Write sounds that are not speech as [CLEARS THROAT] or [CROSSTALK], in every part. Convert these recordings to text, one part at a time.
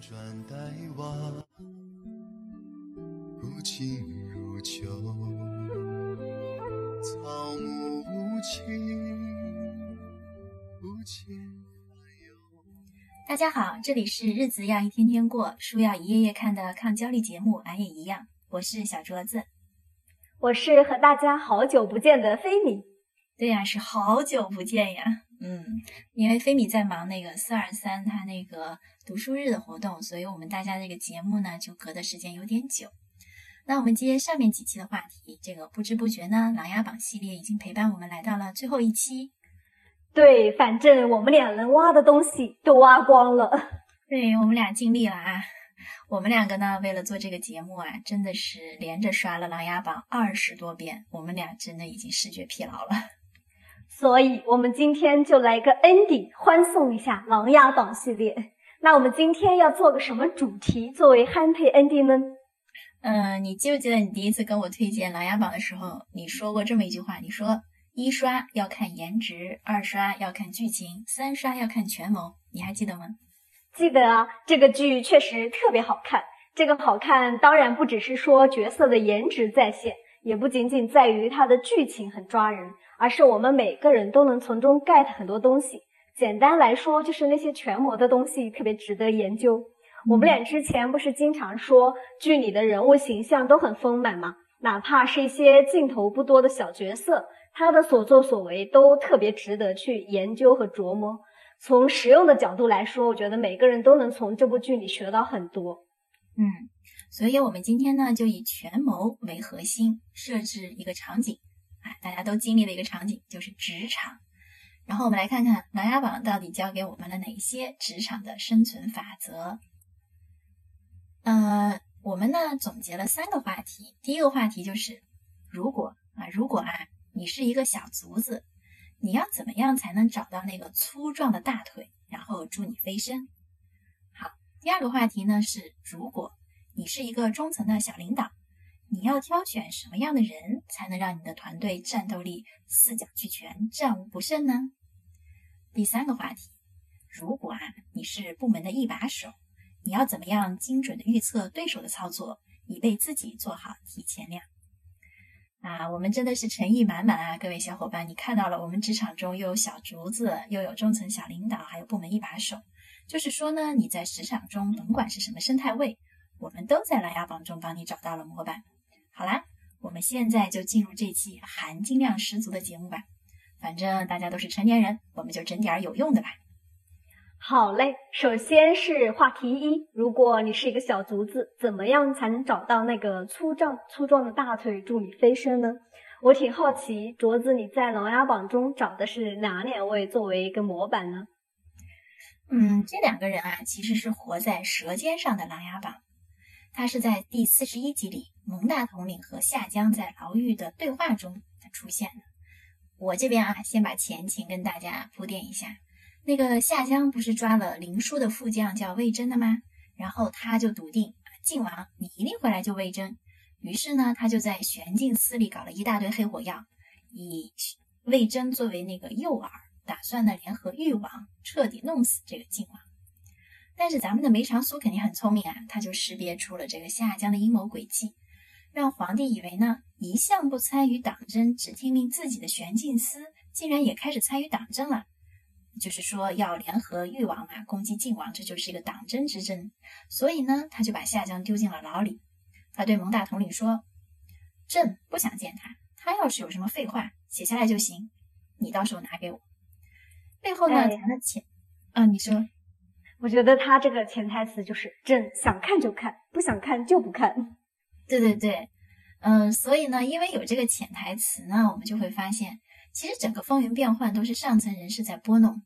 转如秋。草木无情，不见烦忧。大家好，这里是日子要一天天过，书要一页页看的抗焦虑节目，俺也一样。我是小镯子，我是和大家好久不见的菲米。对呀，是好久不见呀。嗯，因为菲米在忙那个四二三他那个读书日的活动，所以我们大家这个节目呢就隔的时间有点久。那我们接上面几期的话题，这个不知不觉呢，琅琊榜系列已经陪伴我们来到了最后一期。对，反正我们俩能挖的东西都挖光了。[LAUGHS] 对我们俩尽力了啊！我们两个呢，为了做这个节目啊，真的是连着刷了琅琊榜二十多遍，我们俩真的已经视觉疲劳了。所以，我们今天就来个 ending，欢送一下《琅琊榜》系列。那我们今天要做个什么主题作为 happy ending 呢？嗯，你记不记得你第一次跟我推荐《琅琊榜》的时候，你说过这么一句话？你说一刷要看颜值，二刷要看剧情，三刷要看权谋。你还记得吗？记得啊，这个剧确实特别好看。这个好看当然不只是说角色的颜值在线，也不仅仅在于它的剧情很抓人。而是我们每个人都能从中 get 很多东西。简单来说，就是那些权谋的东西特别值得研究。我们俩之前不是经常说剧里的人物形象都很丰满吗？哪怕是一些镜头不多的小角色，他的所作所为都特别值得去研究和琢磨。从实用的角度来说，我觉得每个人都能从这部剧里学到很多。嗯，所以我们今天呢，就以权谋为核心，设置一个场景。大家都经历的一个场景就是职场，然后我们来看看《琅琊榜》到底教给我们了哪些职场的生存法则。呃，我们呢总结了三个话题，第一个话题就是如果啊，如果啊你是一个小卒子，你要怎么样才能找到那个粗壮的大腿，然后助你飞升？好，第二个话题呢是如果你是一个中层的小领导。你要挑选什么样的人才能让你的团队战斗力四角俱全、战无不胜呢？第三个话题，如果啊你是部门的一把手，你要怎么样精准的预测对手的操作，以备自己做好提前量？啊，我们真的是诚意满满啊！各位小伙伴，你看到了，我们职场中又有小竹子，又有中层小领导，还有部门一把手，就是说呢，你在职场中甭管是什么生态位，我们都在琅琊榜中帮你找到了模板。好啦，我们现在就进入这期含金量十足的节目吧。反正大家都是成年人，我们就整点有用的吧。好嘞，首先是话题一：如果你是一个小卒子，怎么样才能找到那个粗壮粗壮的大腿助你飞升呢？我挺好奇，卓子你在琅琊榜中找的是哪两位作为一个模板呢？嗯，这两个人啊，其实是活在舌尖上的琅琊榜。他是在第四十一集里，蒙大统领和夏江在牢狱的对话中出现的。我这边啊，先把前情跟大家铺垫一下。那个夏江不是抓了林殊的副将叫魏征的吗？然后他就笃定靖王你一定会来救魏征，于是呢，他就在玄镜司里搞了一大堆黑火药，以魏征作为那个诱饵，打算呢联合誉王彻底弄死这个靖王。但是咱们的梅长苏肯定很聪明啊，他就识别出了这个夏江的阴谋诡计，让皇帝以为呢，一向不参与党争，只听命自己的玄镜司，竟然也开始参与党争了。就是说要联合誉王啊，攻击晋王，这就是一个党争之争。所以呢，他就把夏江丢进了牢里。他对蒙大统领说：“朕不想见他，他要是有什么废话，写下来就行，你到时候拿给我。”背后呢，藏的钱，啊，你说。我觉得他这个潜台词就是朕想看就看，不想看就不看。对对对，嗯，所以呢，因为有这个潜台词呢，我们就会发现，其实整个风云变幻都是上层人士在拨弄。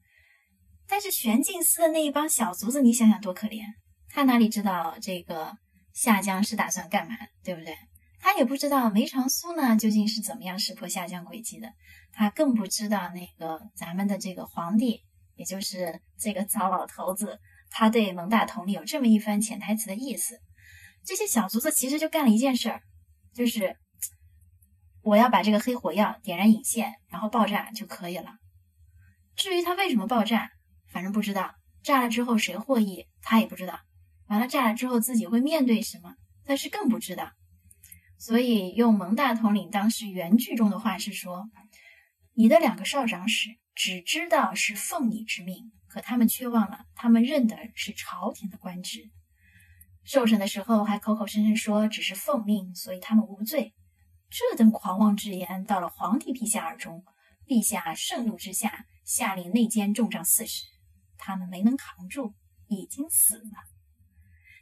但是玄镜司的那一帮小卒子，你想想多可怜，他哪里知道这个夏江是打算干嘛，对不对？他也不知道梅长苏呢究竟是怎么样识破夏江诡计的，他更不知道那个咱们的这个皇帝。也就是这个糟老头子，他对蒙大统领有这么一番潜台词的意思。这些小卒子其实就干了一件事儿，就是我要把这个黑火药点燃引线，然后爆炸就可以了。至于他为什么爆炸，反正不知道。炸了之后谁获益，他也不知道。完了炸了之后自己会面对什么，他是更不知道。所以用蒙大统领当时原句中的话是说：“你的两个少长史只知道是奉你之命，可他们却忘了，他们认的是朝廷的官职。受审的时候还口口声声说只是奉命，所以他们无罪。这等狂妄之言到了皇帝陛下耳中，陛下盛怒之下下令内监重杖四十，他们没能扛住，已经死了。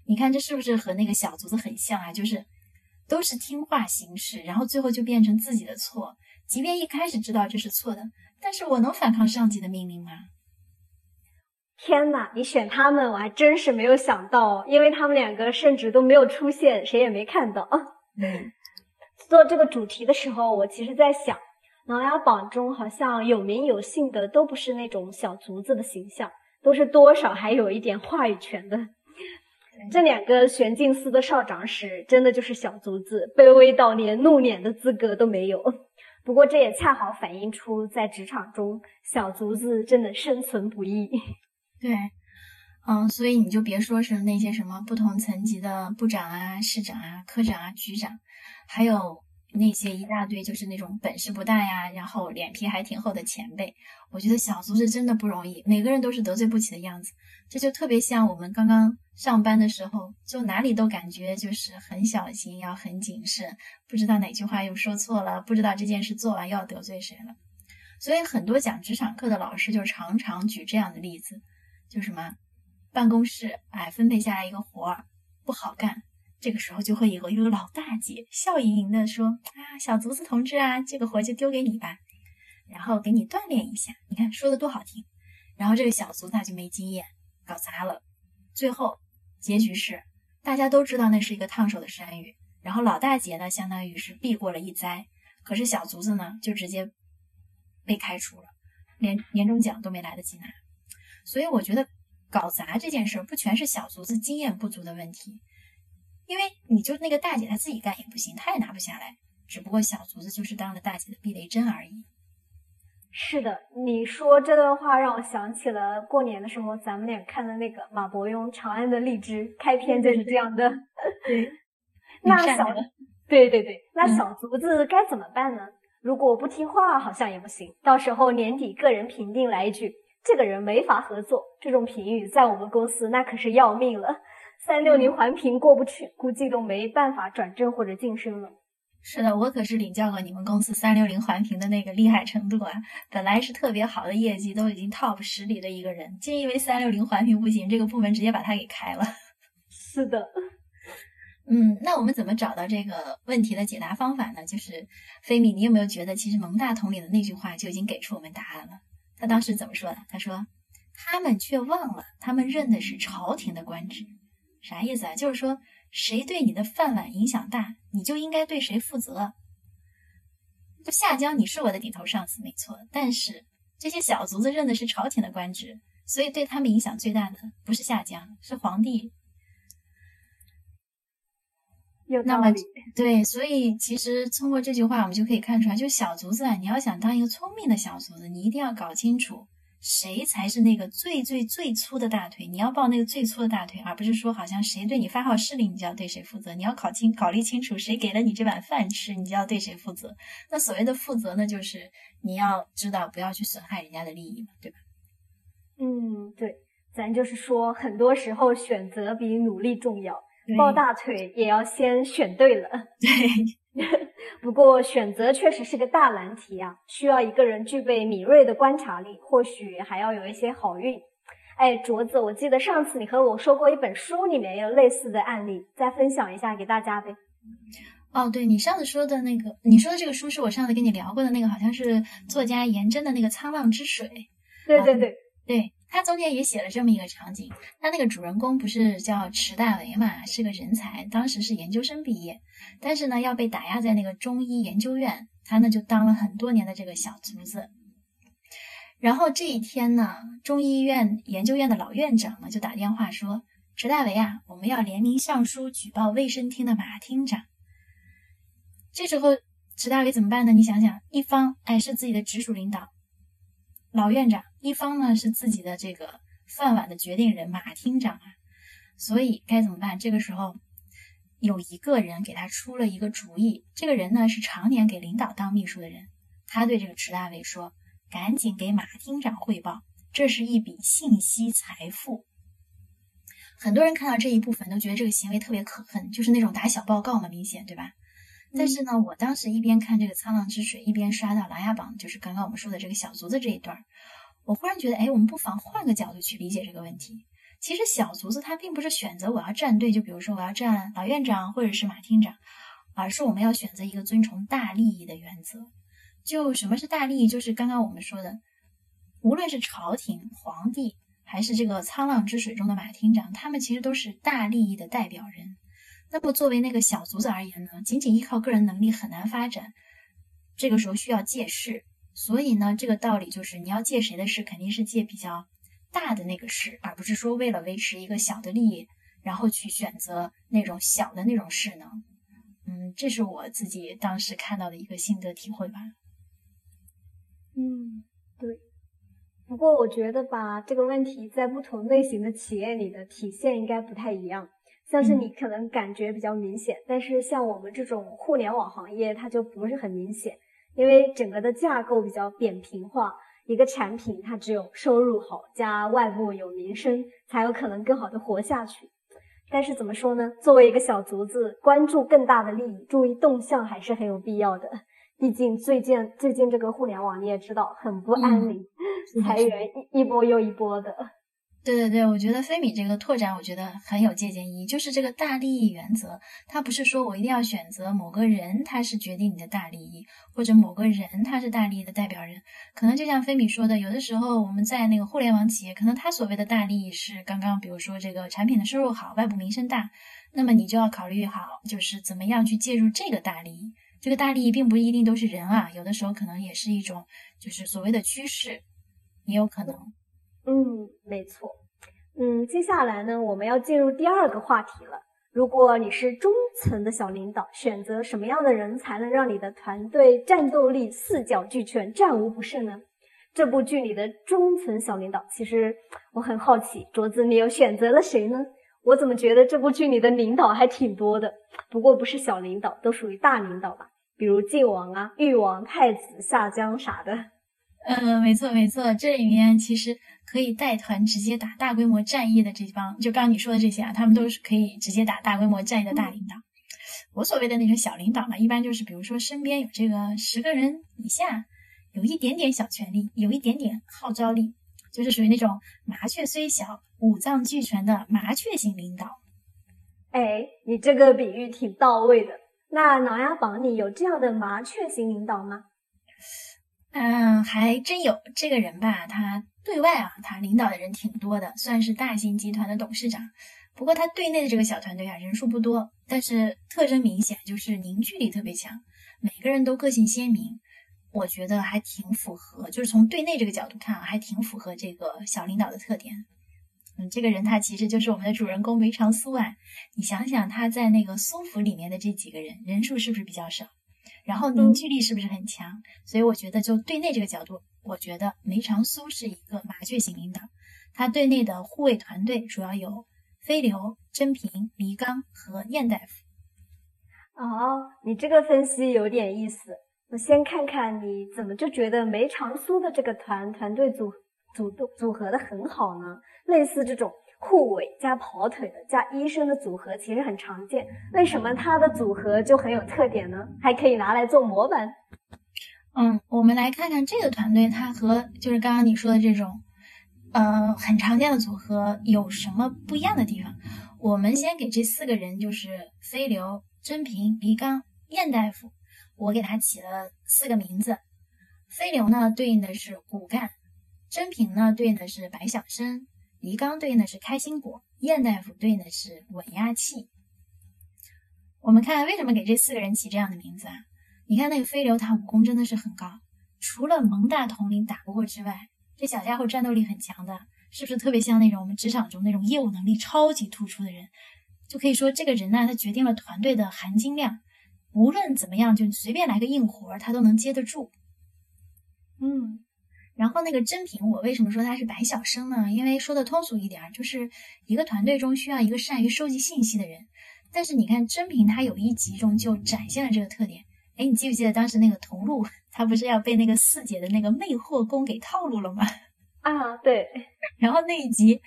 你看这是不是和那个小卒子很像啊？就是都是听话行事，然后最后就变成自己的错。即便一开始知道这是错的，但是我能反抗上级的命令吗？天哪，你选他们，我还真是没有想到，因为他们两个甚至都没有出现，谁也没看到。嗯，[LAUGHS] 做这个主题的时候，我其实在想，《琅琊榜》中好像有名有姓的都不是那种小卒子的形象，都是多少还有一点话语权的。这两个玄镜司的少长史，真的就是小卒子，卑微到连露脸的资格都没有。不过这也恰好反映出，在职场中，小卒子真的生存不易。对，嗯，所以你就别说是那些什么不同层级的部长啊、市长啊、科长啊、局长，还有那些一大堆就是那种本事不大呀，然后脸皮还挺厚的前辈，我觉得小卒子真的不容易，每个人都是得罪不起的样子。这就特别像我们刚刚上班的时候，就哪里都感觉就是很小心，要很谨慎，不知道哪句话又说错了，不知道这件事做完要得罪谁了。所以很多讲职场课的老师就常常举这样的例子。就什么，办公室哎，分配下来一个活儿不好干，这个时候就会有一个老大姐笑盈盈的说：“啊，小卒子同志啊，这个活就丢给你吧，然后给你锻炼一下。你看说的多好听。然后这个小卒子就没经验，搞砸了。最后结局是大家都知道那是一个烫手的山芋，然后老大姐呢，相当于是避过了一灾，可是小卒子呢，就直接被开除了，连年终奖都没来得及拿。”所以我觉得搞砸这件事不全是小卒子经验不足的问题，因为你就那个大姐她自己干也不行，她也拿不下来，只不过小卒子就是当了大姐的避雷针而已。是的，你说这段话让我想起了过年的时候咱们俩看的那个马伯庸《长安的荔枝》，开篇就是这样的。对，那小对对对，那小卒子该怎么办呢？如果不听话，好像也不行，到时候年底个人评定来一句。这个人没法合作，这种评语在我们公司那可是要命了。三六零环评过不去，估计都没办法转正或者晋升了。是的，我可是领教过你们公司三六零环评的那个厉害程度啊！本来是特别好的业绩，都已经 top 十里的一个人，就因为三六零环评不行，这个部门直接把他给开了。[LAUGHS] 是的，嗯，那我们怎么找到这个问题的解答方法呢？就是菲米，你有没有觉得，其实蒙大统领的那句话就已经给出我们答案了？他当时怎么说的？他说：“他们却忘了，他们认的是朝廷的官职，啥意思啊？就是说，谁对你的饭碗影响大，你就应该对谁负责。就夏江，你是我的顶头上司，没错。但是这些小卒子认的是朝廷的官职，所以对他们影响最大的不是夏江，是皇帝。有那么对，所以其实通过这句话，我们就可以看出来，就小卒子啊，你要想当一个聪明的小卒子，你一定要搞清楚谁才是那个最最最粗的大腿，你要抱那个最粗的大腿，而不是说好像谁对你发号施令，你就要对谁负责。你要考清、考虑清楚，谁给了你这碗饭吃，你就要对谁负责。那所谓的负责呢，就是你要知道不要去损害人家的利益嘛，对吧？嗯，对，咱就是说，很多时候选择比努力重要。抱大腿也要先选对了。[LAUGHS] 对，[LAUGHS] 不过选择确实是个大难题啊，需要一个人具备敏锐的观察力，或许还要有一些好运。哎，镯子，我记得上次你和我说过一本书里面有类似的案例，再分享一下给大家呗。哦，对你上次说的那个，你说的这个书是我上次跟你聊过的那个，好像是作家颜真的那个《沧浪之水》。对对对对。他中间也写了这么一个场景，他那个主人公不是叫池大为嘛，是个人才，当时是研究生毕业，但是呢要被打压在那个中医研究院，他呢就当了很多年的这个小卒子。然后这一天呢，中医院研究院的老院长呢就打电话说：“池大为啊，我们要联名上书举报卫生厅的马厅长。”这时候池大为怎么办呢？你想想，一方哎是自己的直属领导。老院长一方呢是自己的这个饭碗的决定人马厅长啊，所以该怎么办？这个时候有一个人给他出了一个主意，这个人呢是常年给领导当秘书的人，他对这个池大伟说：“赶紧给马厅长汇报，这是一笔信息财富。”很多人看到这一部分都觉得这个行为特别可恨，就是那种打小报告嘛，明显对吧？但是呢，我当时一边看这个《沧浪之水》，一边刷到《琅琊榜》，就是刚刚我们说的这个小卒子这一段儿我忽然觉得，哎，我们不妨换个角度去理解这个问题。其实小卒子他并不是选择我要站队，就比如说我要站老院长或者是马厅长，而是我们要选择一个遵从大利益的原则。就什么是大利益？就是刚刚我们说的，无论是朝廷、皇帝，还是这个沧浪之水中的马厅长，他们其实都是大利益的代表人。那么作为那个小卒子而言呢，仅仅依靠个人能力很难发展，这个时候需要借势。所以呢，这个道理就是你要借谁的势，肯定是借比较大的那个势，而不是说为了维持一个小的利益，然后去选择那种小的那种势能。嗯，这是我自己当时看到的一个心得体会吧。嗯，对。不过我觉得吧，这个问题在不同类型的企业里的体现应该不太一样。像是你可能感觉比较明显，但是像我们这种互联网行业，它就不是很明显。因为整个的架构比较扁平化，一个产品它只有收入好加外部有民声，才有可能更好的活下去。但是怎么说呢？作为一个小卒子，关注更大的利益，注意动向还是很有必要的。毕竟最近最近这个互联网你也知道很不安宁，裁员一一波又一波的。对对对，我觉得飞米这个拓展，我觉得很有借鉴意义。就是这个大利益原则，它不是说我一定要选择某个人，他是决定你的大利益，或者某个人他是大利益的代表人。可能就像飞米说的，有的时候我们在那个互联网企业，可能他所谓的大利益是刚刚，比如说这个产品的收入好，外部名声大，那么你就要考虑好，就是怎么样去介入这个大利益。这个大利益并不一定都是人啊，有的时候可能也是一种，就是所谓的趋势，也有可能。嗯，没错。嗯，接下来呢，我们要进入第二个话题了。如果你是中层的小领导，选择什么样的人才能让你的团队战斗力四角俱全、战无不胜呢？这部剧里的中层小领导，其实我很好奇，卓子你又选择了谁呢？我怎么觉得这部剧里的领导还挺多的？不过不是小领导，都属于大领导吧，比如晋王啊、誉王、太子、夏江啥的。嗯，没错没错，这里面其实可以带团直接打大规模战役的这帮，就刚刚你说的这些啊，他们都是可以直接打大规模战役的大领导。我所谓的那种小领导嘛，一般就是比如说身边有这个十个人以下，有一点点小权力，有一点点号召力，就是属于那种麻雀虽小，五脏俱全的麻雀型领导。哎，你这个比喻挺到位的。那琅琊榜里有这样的麻雀型领导吗？嗯，还真有这个人吧？他对外啊，他领导的人挺多的，算是大型集团的董事长。不过他对内的这个小团队啊，人数不多，但是特征明显，就是凝聚力特别强，每个人都个性鲜明。我觉得还挺符合，就是从对内这个角度看啊，还挺符合这个小领导的特点。嗯，这个人他其实就是我们的主人公梅长苏啊。你想想他在那个苏府里面的这几个人，人数是不是比较少？然后凝聚力是不是很强？所以我觉得，就对内这个角度，我觉得梅长苏是一个麻雀型领导。他对内的护卫团队主要有飞流、甄平、黎刚和燕大夫。哦，你这个分析有点意思。我先看看你怎么就觉得梅长苏的这个团团队组组组合的很好呢？类似这种。护尾加跑腿的加医生的组合其实很常见，为什么它的组合就很有特点呢？还可以拿来做模板。嗯，我们来看看这个团队，它和就是刚刚你说的这种，呃，很常见的组合有什么不一样的地方？我们先给这四个人，就是飞流、甄平、黎刚、燕大夫，我给他起了四个名字。飞流呢，对应的是骨干；甄平呢，对应的是白小生。黎刚对应的是开心果，燕大夫对应的是稳压器。我们看为什么给这四个人起这样的名字啊？你看那个飞流，他武功真的是很高，除了蒙大统领打不过之外，这小家伙战斗力很强的，是不是特别像那种我们职场中那种业务能力超级突出的人？就可以说这个人呢，他决定了团队的含金量，无论怎么样，就随便来个硬活，他都能接得住。嗯。然后那个甄平，我为什么说他是白晓生呢？因为说的通俗一点，就是一个团队中需要一个善于收集信息的人。但是你看甄平，他有一集中就展现了这个特点。哎，你记不记得当时那个桐露，他不是要被那个四姐的那个魅惑功给套路了吗？[LAUGHS] 啊，对。然后那一集，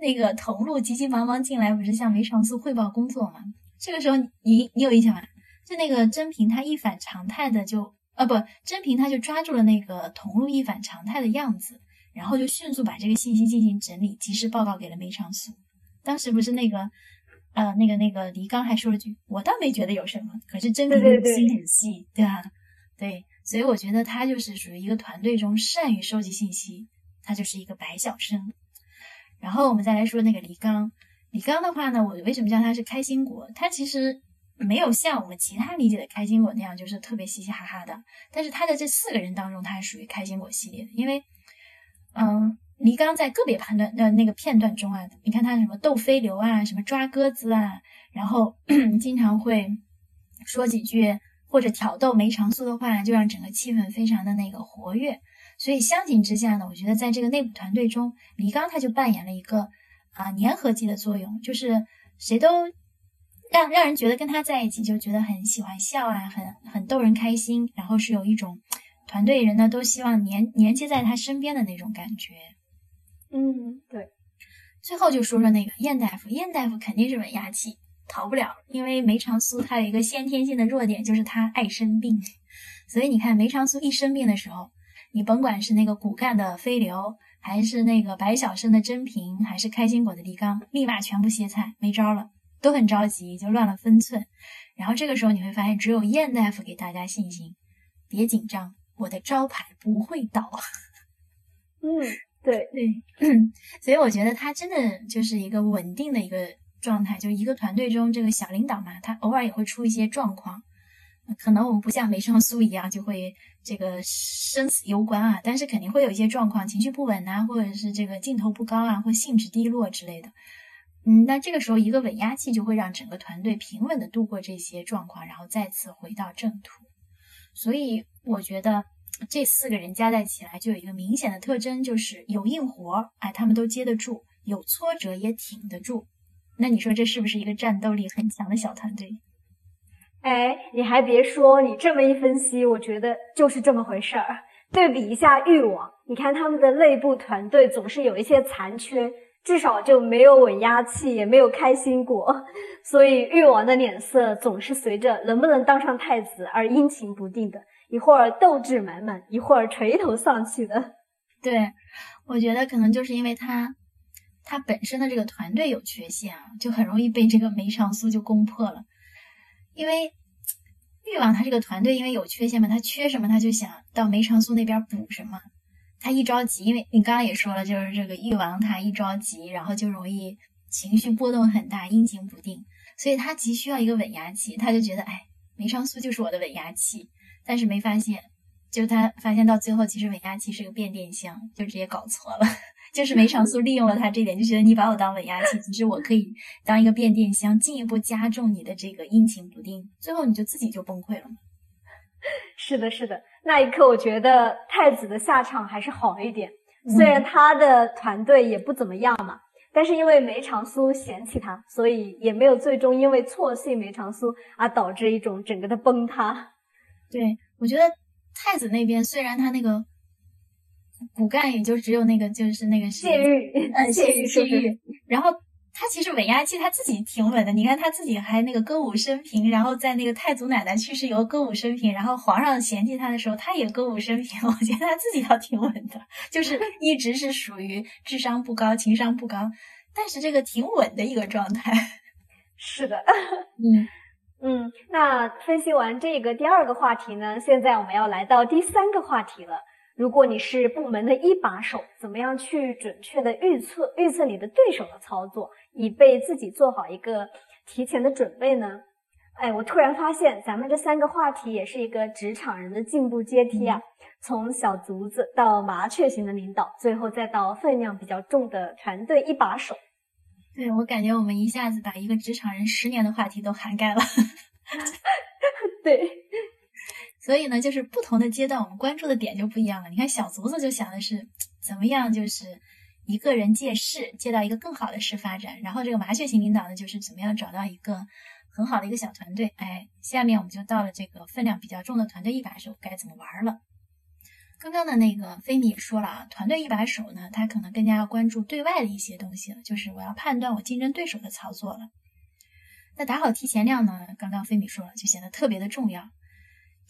那个桐露急急忙忙进来，不是向梅长苏汇报工作吗？这个时候，你你有印象吗？就那个甄平，他一反常态的就。啊不，甄平他就抓住了那个桐露一反常态的样子，然后就迅速把这个信息进行整理，及时报告给了梅长苏。当时不是那个，呃，那个那个黎刚还说了句：“我倒没觉得有什么。”可是甄平心很细，对吧？对，所以我觉得他就是属于一个团队中善于收集信息，他就是一个白晓生。然后我们再来说那个黎刚，黎刚的话呢，我为什么叫他是开心果？他其实。没有像我们其他理解的开心果那样，就是特别嘻嘻哈哈的。但是他的这四个人当中，他是属于开心果系列的，因为，嗯，黎刚在个别判断的那个片段中啊，你看他什么斗飞流啊，什么抓鸽子啊，然后 [CLEARS THROAT] 经常会说几句或者挑逗梅长苏的话，就让整个气氛非常的那个活跃。所以相形之下呢，我觉得在这个内部团队中，黎刚他就扮演了一个啊粘合剂的作用，就是谁都。让让人觉得跟他在一起就觉得很喜欢笑啊，很很逗人开心，然后是有一种团队人呢都希望粘粘接在他身边的那种感觉。嗯，对。最后就说说那个燕大夫，燕大夫肯定是稳压器，逃不了，因为梅长苏他有一个先天性的弱点，就是他爱生病。所以你看梅长苏一生病的时候，你甭管是那个骨干的飞流，还是那个白晓生的甄平，还是开心果的李刚，立马全部歇菜，没招了。都很着急，就乱了分寸。然后这个时候你会发现，只有燕大夫给大家信心，别紧张，我的招牌不会倒。嗯，对对，[COUGHS] 所以我觉得他真的就是一个稳定的一个状态，就一个团队中这个小领导嘛，他偶尔也会出一些状况，可能我们不像梅长苏一样就会这个生死攸关啊，但是肯定会有一些状况，情绪不稳啊，或者是这个劲头不高啊，或兴致低落之类的。嗯，那这个时候一个稳压器就会让整个团队平稳的度过这些状况，然后再次回到正途。所以我觉得这四个人加在起来就有一个明显的特征，就是有硬活，哎，他们都接得住；有挫折也挺得住。那你说这是不是一个战斗力很强的小团队？哎，你还别说，你这么一分析，我觉得就是这么回事儿。对比一下欲望，你看他们的内部团队总是有一些残缺。至少就没有稳压器，也没有开心果，[LAUGHS] 所以誉王的脸色总是随着能不能当上太子而阴晴不定的，一会儿斗志满满，一会儿垂头丧气的。[LAUGHS] 对，我觉得可能就是因为他，他本身的这个团队有缺陷啊，就很容易被这个梅长苏就攻破了。因为誉王他这个团队因为有缺陷嘛，他缺什么他就想到梅长苏那边补什么。他一着急，因为你刚刚也说了，就是这个誉王他一着急，然后就容易情绪波动很大，阴晴不定，所以他急需要一个稳压器。他就觉得，哎，梅长苏就是我的稳压器。但是没发现，就他发现到最后，其实稳压器是个变电箱，就直接搞错了。[LAUGHS] 就是梅长苏利用了他这点，就觉得你把我当稳压器，其实我可以当一个变电箱，进一步加重你的这个阴晴不定，最后你就自己就崩溃了嘛。[LAUGHS] 是的，是的。那一刻，我觉得太子的下场还是好一点。虽然他的团队也不怎么样嘛，但是因为梅长苏嫌弃他，所以也没有最终因为错信梅长苏而导致一种整个的崩塌。对我觉得太子那边虽然他那个骨干也就只有那个就是那个谢玉，呃，[LAUGHS] 谢玉，谢玉，然后。他其实稳压器他自己挺稳的，你看他自己还那个歌舞升平，然后在那个太祖奶奶去世以后歌舞升平，然后皇上嫌弃他的时候，他也歌舞升平。我觉得他自己倒挺稳的，就是一直是属于智商不高、情商不高，但是这个挺稳的一个状态。[LAUGHS] 是的，嗯 [LAUGHS] 嗯。那分析完这个第二个话题呢，现在我们要来到第三个话题了。如果你是部门的一把手，怎么样去准确的预测预测你的对手的操作？以备自己做好一个提前的准备呢？哎，我突然发现咱们这三个话题也是一个职场人的进步阶梯啊，从小卒子到麻雀型的领导，最后再到分量比较重的团队一把手。对我感觉我们一下子把一个职场人十年的话题都涵盖了。[LAUGHS] 对，所以呢，就是不同的阶段，我们关注的点就不一样了。你看小卒子就想的是怎么样，就是一个人借势，借到一个更好的势发展。然后这个麻雀型领导呢，就是怎么样找到一个很好的一个小团队。哎，下面我们就到了这个分量比较重的团队一把手该怎么玩了。刚刚的那个菲米也说了啊，团队一把手呢，他可能更加要关注对外的一些东西了，就是我要判断我竞争对手的操作了。那打好提前量呢，刚刚菲米说了，就显得特别的重要。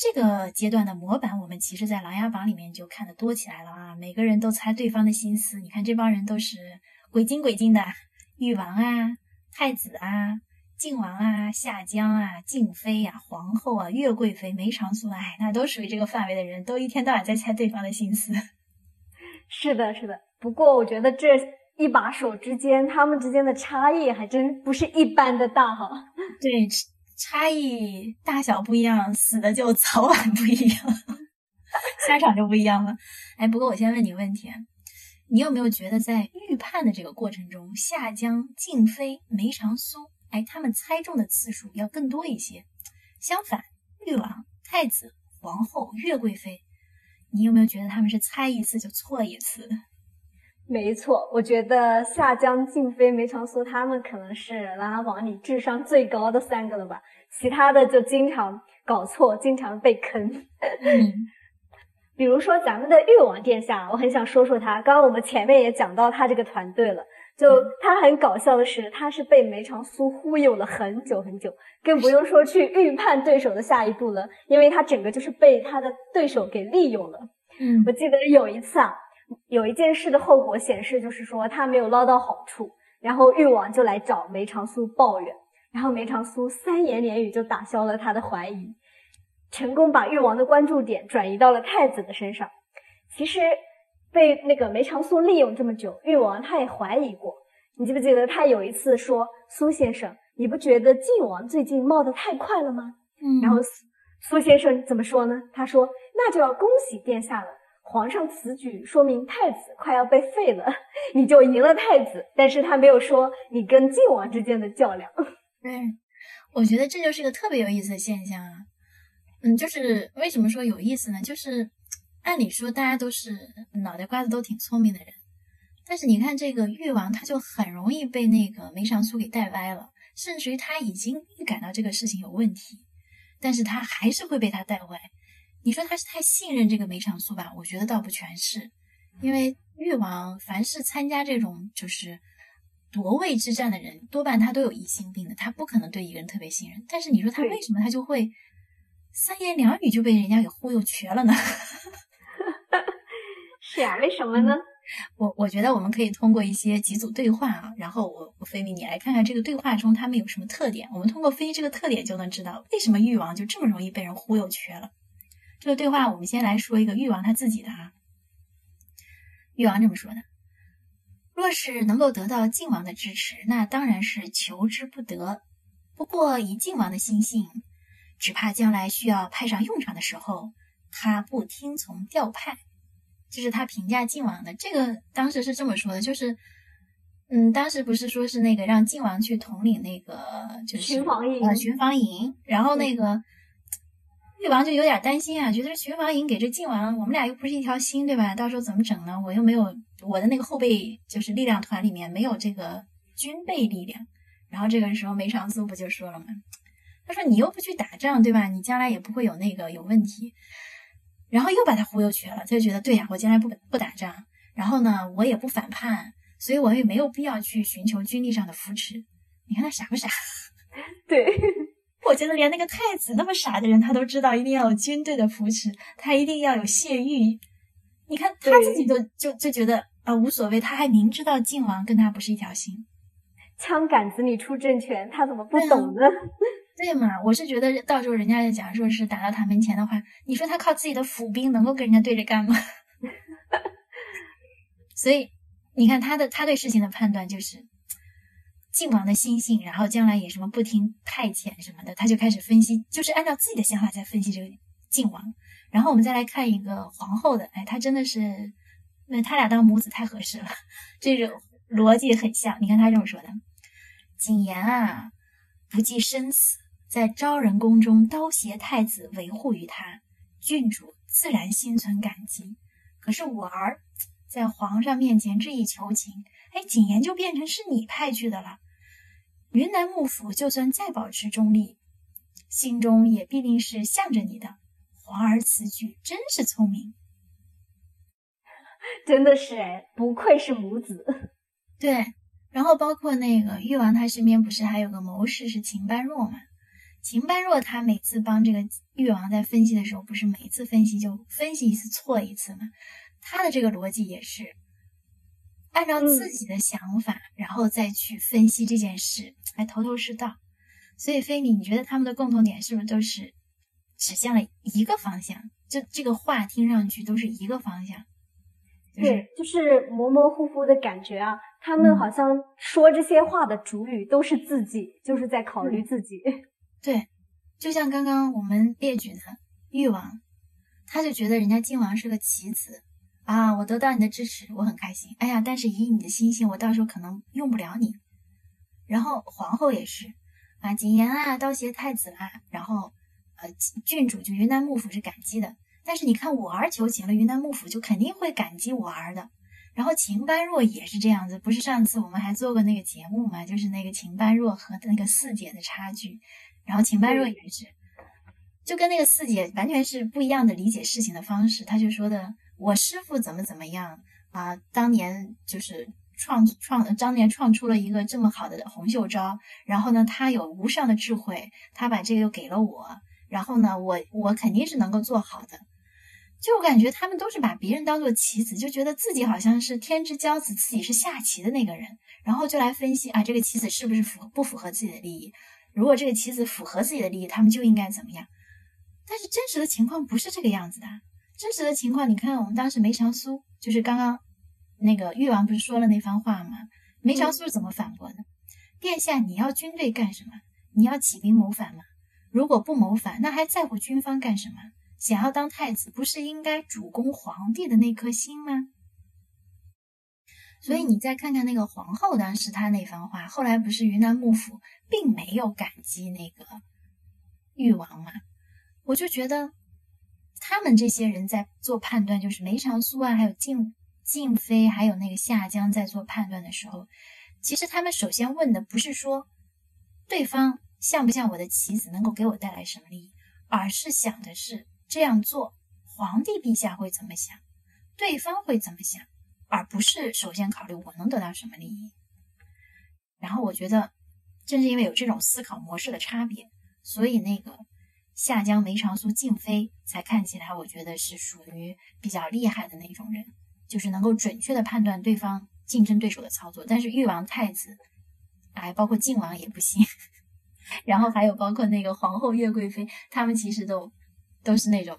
这个阶段的模板，我们其实，在《琅琊榜》里面就看得多起来了啊！每个人都猜对方的心思。你看这帮人都是鬼精鬼精的，誉王啊、太子啊、靖王啊、夏江啊、静妃呀、皇后啊、岳贵妃、梅长苏，哎，那都属于这个范围的人，都一天到晚在猜对方的心思。[LAUGHS] 是的，是的。不过我觉得这一把手之间，他们之间的差异还真不是一般的大哈。[LAUGHS] 对。差异大小不一样，死的就早晚不一样，[LAUGHS] 下场就不一样了。哎，不过我先问你个问题，你有没有觉得在预判的这个过程中，夏江、静妃、梅长苏，哎，他们猜中的次数要更多一些？相反，誉王、太子、皇后、岳贵妃，你有没有觉得他们是猜一次就错一次？没错，我觉得夏江、静飞、梅长苏他们可能是琅琊榜里智商最高的三个了吧，其他的就经常搞错，经常被坑。嗯，[LAUGHS] 比如说咱们的誉王殿下，我很想说说他。刚刚我们前面也讲到他这个团队了，就他很搞笑的是，他是被梅长苏忽悠了很久很久，更不用说去预判对手的下一步了，因为他整个就是被他的对手给利用了。嗯，我记得有一次啊。有一件事的后果显示，就是说他没有捞到好处，然后誉王就来找梅长苏抱怨，然后梅长苏三言两语就打消了他的怀疑，成功把誉王的关注点转移到了太子的身上。其实被那个梅长苏利用这么久，誉王他也怀疑过。你记不记得他有一次说：“苏先生，你不觉得晋王最近冒得太快了吗？”嗯，然后苏先生怎么说呢？他说：“那就要恭喜殿下了。”皇上此举说明太子快要被废了，你就赢了太子，但是他没有说你跟晋王之间的较量。对，我觉得这就是个特别有意思的现象啊。嗯，就是为什么说有意思呢？就是按理说大家都是脑袋瓜子都挺聪明的人，但是你看这个誉王，他就很容易被那个梅长苏给带歪了，甚至于他已经预感到这个事情有问题，但是他还是会被他带歪。你说他是太信任这个梅长苏吧？我觉得倒不全是，因为誉王凡是参加这种就是夺位之战的人，多半他都有疑心病的，他不可能对一个人特别信任。但是你说他为什么他就会三言两语就被人家给忽悠瘸了呢？[LAUGHS] 是啊，为什么呢？我我觉得我们可以通过一些几组对话啊，然后我我飞米你来看看这个对话中他们有什么特点，我们通过分析这个特点就能知道为什么誉王就这么容易被人忽悠瘸了。这个对话，我们先来说一个誉王他自己的啊。誉王这么说的：“若是能够得到晋王的支持，那当然是求之不得。不过以晋王的心性，只怕将来需要派上用场的时候，他不听从调派。”这是他评价晋王的。这个当时是这么说的，就是，嗯，当时不是说是那个让晋王去统领那个就是巡防营啊，巡防营，然后那个。誉王就有点担心啊，觉得巡防营给这晋王，我们俩又不是一条心，对吧？到时候怎么整呢？我又没有我的那个后备，就是力量团里面没有这个军备力量。然后这个时候梅长苏不就说了吗？他说：“你又不去打仗，对吧？你将来也不会有那个有问题。”然后又把他忽悠瘸了，他就觉得对呀，我将来不不打仗，然后呢，我也不反叛，所以我也没有必要去寻求军力上的扶持。你看他傻不傻？[LAUGHS] 对。我觉得连那个太子那么傻的人，他都知道一定要有军队的扶持，他一定要有谢玉。你看他自己都就就觉得啊无所谓，他还明知道靖王跟他不是一条心。枪杆子里出政权，他怎么不懂呢？[LAUGHS] 对嘛？我是觉得到时候人家假如说是打到他门前的话，你说他靠自己的府兵能够跟人家对着干吗？[LAUGHS] 所以你看他的他对事情的判断就是。晋王的心性，然后将来也什么不听派遣什么的，他就开始分析，就是按照自己的想法在分析这个晋王。然后我们再来看一个皇后的，哎，她真的是，那他俩当母子太合适了，这种逻辑很像。你看他这么说的：谨言啊，不计生死，在昭仁宫中刀挟太子，维护于他，郡主自然心存感激。可是我儿在皇上面前这一求情，哎，谨言就变成是你派去的了。云南幕府就算再保持中立，心中也必定是向着你的。皇儿此举真是聪明，真的是哎，不愧是母子。对，然后包括那个誉王，他身边不是还有个谋士是秦般若吗？秦般若他每次帮这个誉王在分析的时候，不是每次分析就分析一次错一次吗？他的这个逻辑也是按照自己的想法，然后再去分析这件事，来头头是道。所以，菲米，你觉得他们的共同点是不是都是指向了一个方向？就这个话听上去都是一个方向。对，就是模模糊糊的感觉啊。他们好像说这些话的主语都是自己，就是在考虑自己。[LAUGHS] 对，就像刚刚我们列举的誉王，他就觉得人家靖王是个棋子啊，我得到你的支持，我很开心。哎呀，但是以你的心性，我到时候可能用不了你。然后皇后也是啊，谨言啊，道谢太子啦。然后呃，郡主就云南幕府是感激的，但是你看我儿求情了，云南幕府就肯定会感激我儿的。然后秦般若也是这样子，不是上次我们还做过那个节目嘛，就是那个秦般若和那个四姐的差距。然后秦般若也是，就跟那个四姐完全是不一样的理解事情的方式。他就说的，我师傅怎么怎么样啊，当年就是创创当年创出了一个这么好的洪秀招，然后呢，他有无上的智慧，他把这个又给了我，然后呢，我我肯定是能够做好的。就感觉他们都是把别人当做棋子，就觉得自己好像是天之骄子，自己是下棋的那个人，然后就来分析啊，这个棋子是不是符不符合自己的利益。如果这个棋子符合自己的利益，他们就应该怎么样？但是真实的情况不是这个样子的。真实的情况，你看我们当时梅长苏，就是刚刚那个誉王不是说了那番话吗？梅长苏是怎么反驳的？殿下，你要军队干什么？你要起兵谋反吗？如果不谋反，那还在乎军方干什么？想要当太子，不是应该主攻皇帝的那颗心吗？所以你再看看那个皇后当时她那番话，后来不是云南幕府并没有感激那个誉王吗？我就觉得他们这些人在做判断，就是梅长苏啊，还有静静妃，还有那个夏江在做判断的时候，其实他们首先问的不是说对方像不像我的棋子，能够给我带来什么利益，而是想的是这样做皇帝陛下会怎么想，对方会怎么想。而不是首先考虑我能得到什么利益，然后我觉得正是因为有这种思考模式的差别，所以那个夏江、梅长苏、静妃才看起来，我觉得是属于比较厉害的那种人，就是能够准确的判断对方竞争对手的操作。但是誉王太子，哎，包括靖王也不行，[LAUGHS] 然后还有包括那个皇后岳贵妃，他们其实都都是那种。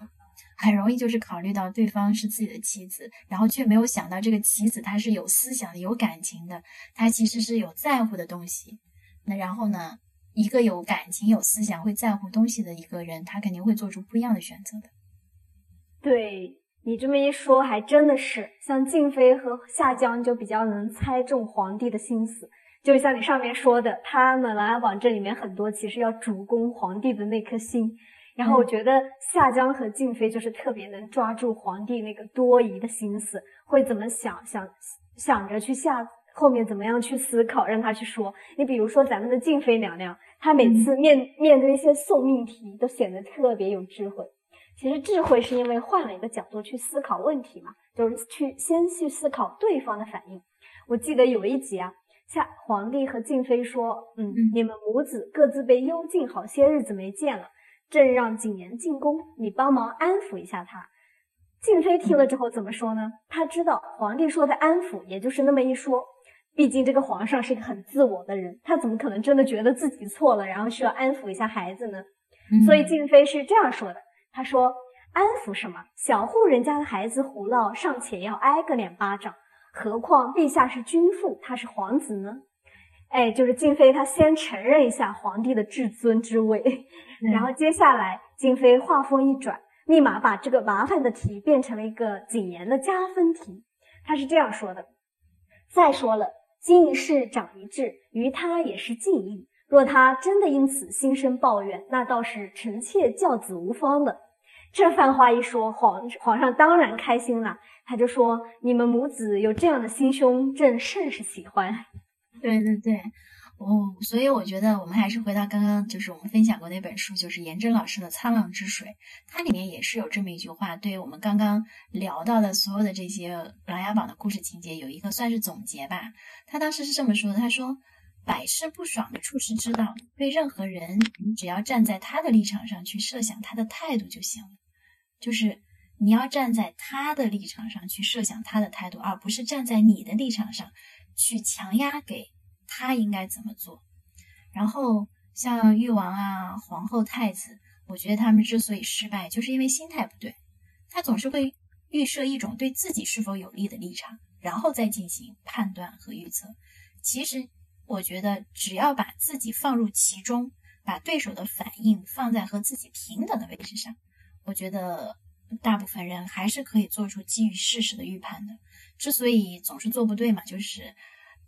很容易就是考虑到对方是自己的妻子，然后却没有想到这个妻子她是有思想的、有感情的，她其实是有在乎的东西。那然后呢，一个有感情、有思想、会在乎东西的一个人，他肯定会做出不一样的选择的。对你这么一说，还真的是像静妃和夏江就比较能猜中皇帝的心思，就像你上面说的，他们《琅琊榜》这里面很多其实要主攻皇帝的那颗心。然后我觉得夏江和静妃就是特别能抓住皇帝那个多疑的心思，会怎么想想想着去下后面怎么样去思考，让他去说。你比如说咱们的静妃娘娘，她每次面面对一些送命题，都显得特别有智慧。其实智慧是因为换了一个角度去思考问题嘛，就是去先去思考对方的反应。我记得有一集啊，夏皇帝和静妃说：“嗯，你们母子各自被幽禁好些日子没见了。”朕让景琰进宫，你帮忙安抚一下他。静妃听了之后怎么说呢？她知道皇帝说的安抚也就是那么一说，毕竟这个皇上是一个很自我的人，他怎么可能真的觉得自己错了，然后需要安抚一下孩子呢？所以静妃是这样说的：“她说安抚什么？小户人家的孩子胡闹，尚且要挨个两巴掌，何况陛下是君父，他是皇子呢？”哎，就是静妃，她先承认一下皇帝的至尊之位，然后接下来静妃话锋一转，立马把这个麻烦的题变成了一个谨言的加分题。她是这样说的：再说了，经一事长一智，于他也是敬意。若他真的因此心生抱怨，那倒是臣妾教子无方了。这番话一说，皇皇上当然开心了，他就说：“你们母子有这样的心胸，朕甚是喜欢。”对对对，哦，所以我觉得我们还是回到刚刚，就是我们分享过那本书，就是颜真老师的《沧浪之水》，它里面也是有这么一句话，对我们刚刚聊到的所有的这些《琅琊榜》的故事情节有一个算是总结吧。他当时是这么说的：“他说，百试不爽的处世之道，对任何人，你只要站在他的立场上去设想他的态度就行了，就是你要站在他的立场上去设想他的态度，而不是站在你的立场上。”去强压给他应该怎么做，然后像誉王啊、皇后、太子，我觉得他们之所以失败，就是因为心态不对。他总是会预设一种对自己是否有利的立场，然后再进行判断和预测。其实，我觉得只要把自己放入其中，把对手的反应放在和自己平等的位置上，我觉得大部分人还是可以做出基于事实的预判的。之所以总是做不对嘛，就是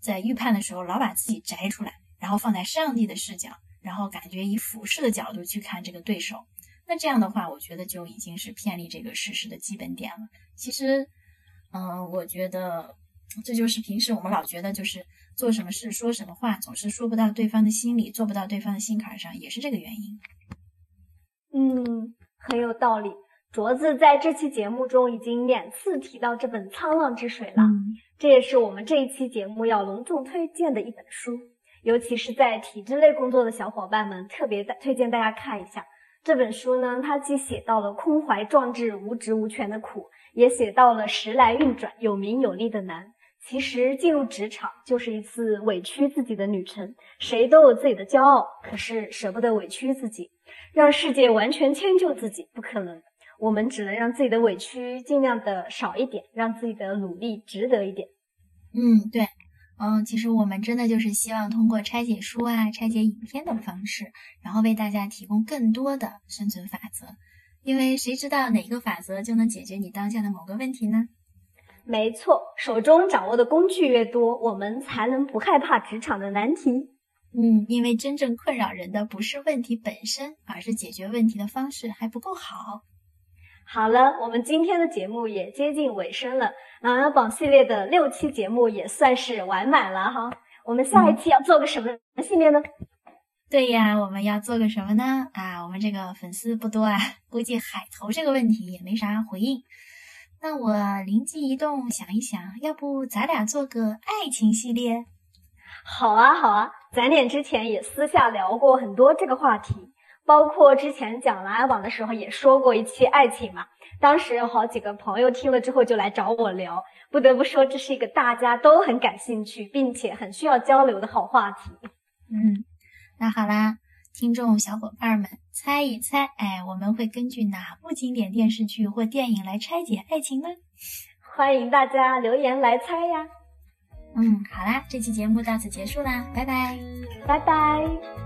在预判的时候老把自己摘出来，然后放在上帝的视角，然后感觉以俯视的角度去看这个对手。那这样的话，我觉得就已经是偏离这个事实的基本点了。其实，嗯，我觉得这就是平时我们老觉得就是做什么事、说什么话，总是说不到对方的心里，做不到对方的心坎上，也是这个原因。嗯，很有道理。镯子在这期节目中已经两次提到这本《沧浪之水》了，这也是我们这一期节目要隆重推荐的一本书，尤其是在体制内工作的小伙伴们，特别推荐大家看一下这本书呢。它既写到了空怀壮志、无职无权的苦，也写到了时来运转、有名有利的难。其实进入职场就是一次委屈自己的旅程，谁都有自己的骄傲，可是舍不得委屈自己，让世界完全迁就自己，不可能。我们只能让自己的委屈尽量的少一点，让自己的努力值得一点。嗯，对，嗯，其实我们真的就是希望通过拆解书啊、拆解影片等方式，然后为大家提供更多的生存法则。因为谁知道哪个法则就能解决你当下的某个问题呢？没错，手中掌握的工具越多，我们才能不害怕职场的难题。嗯，因为真正困扰人的不是问题本身，而是解决问题的方式还不够好。好了，我们今天的节目也接近尾声了，《琅琊榜》系列的六期节目也算是完满了哈。我们下一期要做个什么系列呢？对呀，我们要做个什么呢？啊，我们这个粉丝不多啊，[LAUGHS] 估计海投这个问题也没啥回应。那我灵机一动，想一想，要不咱俩做个爱情系列？好啊，好啊，咱俩之前也私下聊过很多这个话题。包括之前讲《琅琊榜》的时候也说过一期爱情嘛，当时有好几个朋友听了之后就来找我聊，不得不说这是一个大家都很感兴趣并且很需要交流的好话题。嗯，那好啦，听众小伙伴们猜一猜，哎，我们会根据哪部经典电视剧或电影来拆解爱情呢？欢迎大家留言来猜呀。嗯，好啦，这期节目到此结束啦，拜拜，拜拜。